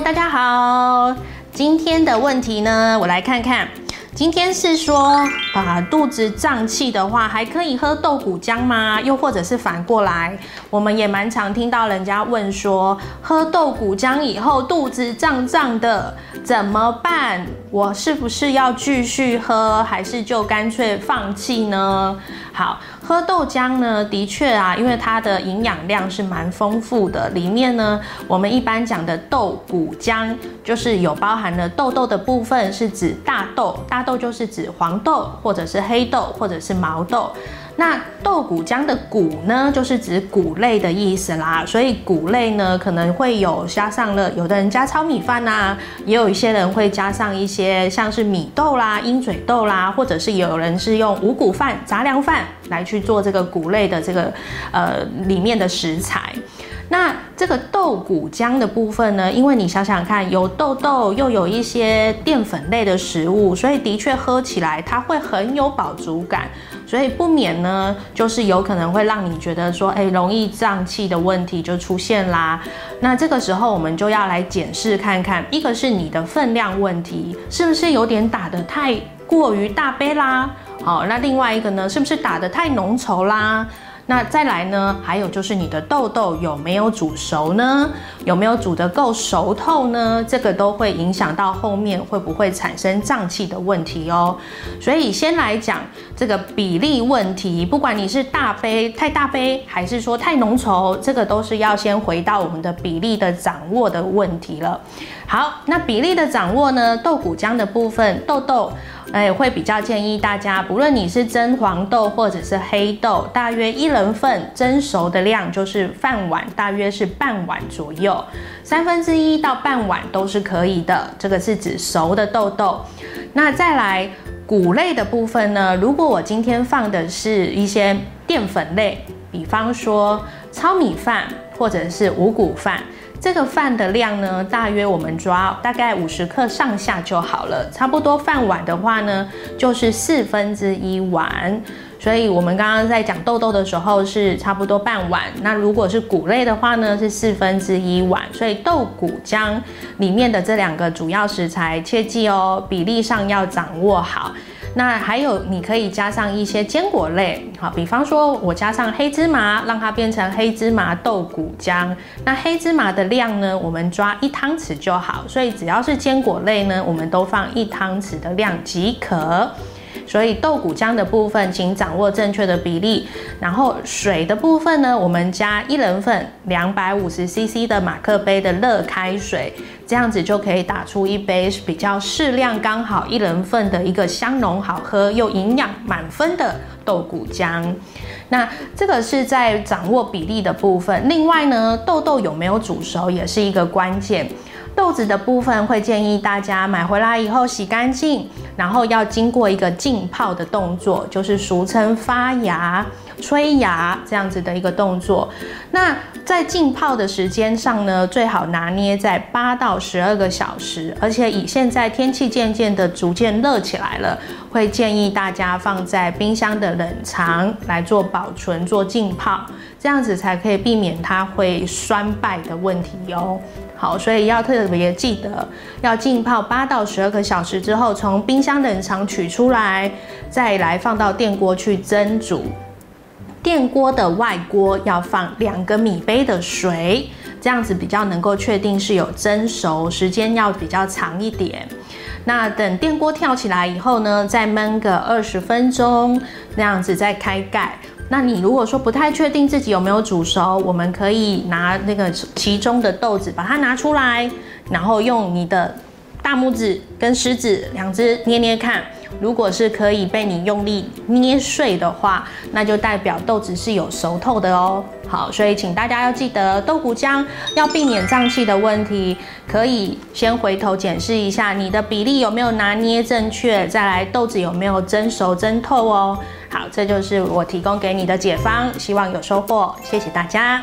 大家好。今天的问题呢，我来看看。今天是说，啊，肚子胀气的话，还可以喝豆谷浆吗？又或者是反过来，我们也蛮常听到人家问说，喝豆谷浆以后肚子胀胀的，怎么办？我是不是要继续喝，还是就干脆放弃呢？好，喝豆浆呢，的确啊，因为它的营养量是蛮丰富的，里面呢，我们一般讲的豆谷浆，就是有包含了豆豆的部分，是指大豆，大豆就是指黄豆或者是黑豆或者是毛豆。那豆谷浆的谷呢，就是指谷类的意思啦，所以谷类呢可能会有加上了，有的人加糙米饭呐，也有一些人会加上一些像是米豆啦、鹰嘴豆啦，或者是有人是用五谷饭、杂粮饭来去做这个谷类的这个呃里面的食材。那这个豆谷浆的部分呢？因为你想想看，有豆豆又有一些淀粉类的食物，所以的确喝起来它会很有饱足感，所以不免呢，就是有可能会让你觉得说，哎，容易胀气的问题就出现啦。那这个时候我们就要来检视看看，一个是你的分量问题，是不是有点打得太过于大杯啦？好，那另外一个呢，是不是打得太浓稠啦？那再来呢？还有就是你的豆豆有没有煮熟呢？有没有煮得够熟透呢？这个都会影响到后面会不会产生胀气的问题哦。所以先来讲这个比例问题，不管你是大杯太大杯，还是说太浓稠，这个都是要先回到我们的比例的掌握的问题了。好，那比例的掌握呢？豆谷浆的部分，豆豆。哎，会比较建议大家，不论你是蒸黄豆或者是黑豆，大约一人份蒸熟的量就是饭碗，大约是半碗左右，三分之一到半碗都是可以的。这个是指熟的豆豆。那再来谷类的部分呢？如果我今天放的是一些淀粉类，比方说糙米饭或者是五谷饭。这个饭的量呢，大约我们抓大概五十克上下就好了。差不多饭碗的话呢，就是四分之一碗。所以我们刚刚在讲豆豆的时候是差不多半碗。那如果是谷类的话呢，是四分之一碗。所以豆谷浆里面的这两个主要食材，切记哦，比例上要掌握好。那还有，你可以加上一些坚果类，好，比方说我加上黑芝麻，让它变成黑芝麻豆谷浆。那黑芝麻的量呢，我们抓一汤匙就好。所以只要是坚果类呢，我们都放一汤匙的量即可。所以豆谷浆的部分，请掌握正确的比例。然后水的部分呢，我们加一人份两百五十 CC 的马克杯的热开水，这样子就可以打出一杯比较适量、刚好一人份的一个香浓好喝又营养满分的豆谷浆。那这个是在掌握比例的部分。另外呢，豆豆有没有煮熟也是一个关键。豆子的部分会建议大家买回来以后洗干净，然后要经过一个浸泡的动作，就是俗称发芽、催芽这样子的一个动作。那在浸泡的时间上呢，最好拿捏在八到十二个小时，而且以现在天气渐渐的逐渐热起来了，会建议大家放在冰箱的冷藏来做保存、做浸泡，这样子才可以避免它会酸败的问题哦。好，所以要特别记得，要浸泡八到十二个小时之后，从冰箱冷藏取出来，再来放到电锅去蒸煮。电锅的外锅要放两个米杯的水，这样子比较能够确定是有蒸熟，时间要比较长一点。那等电锅跳起来以后呢，再焖个二十分钟，那样子再开盖。那你如果说不太确定自己有没有煮熟，我们可以拿那个其中的豆子把它拿出来，然后用你的大拇指跟食指两只捏捏看，如果是可以被你用力捏碎的话，那就代表豆子是有熟透的哦。好，所以请大家要记得豆谷浆要避免胀气的问题，可以先回头检视一下你的比例有没有拿捏正确，再来豆子有没有蒸熟蒸透哦。好，这就是我提供给你的解方，希望有收获，谢谢大家。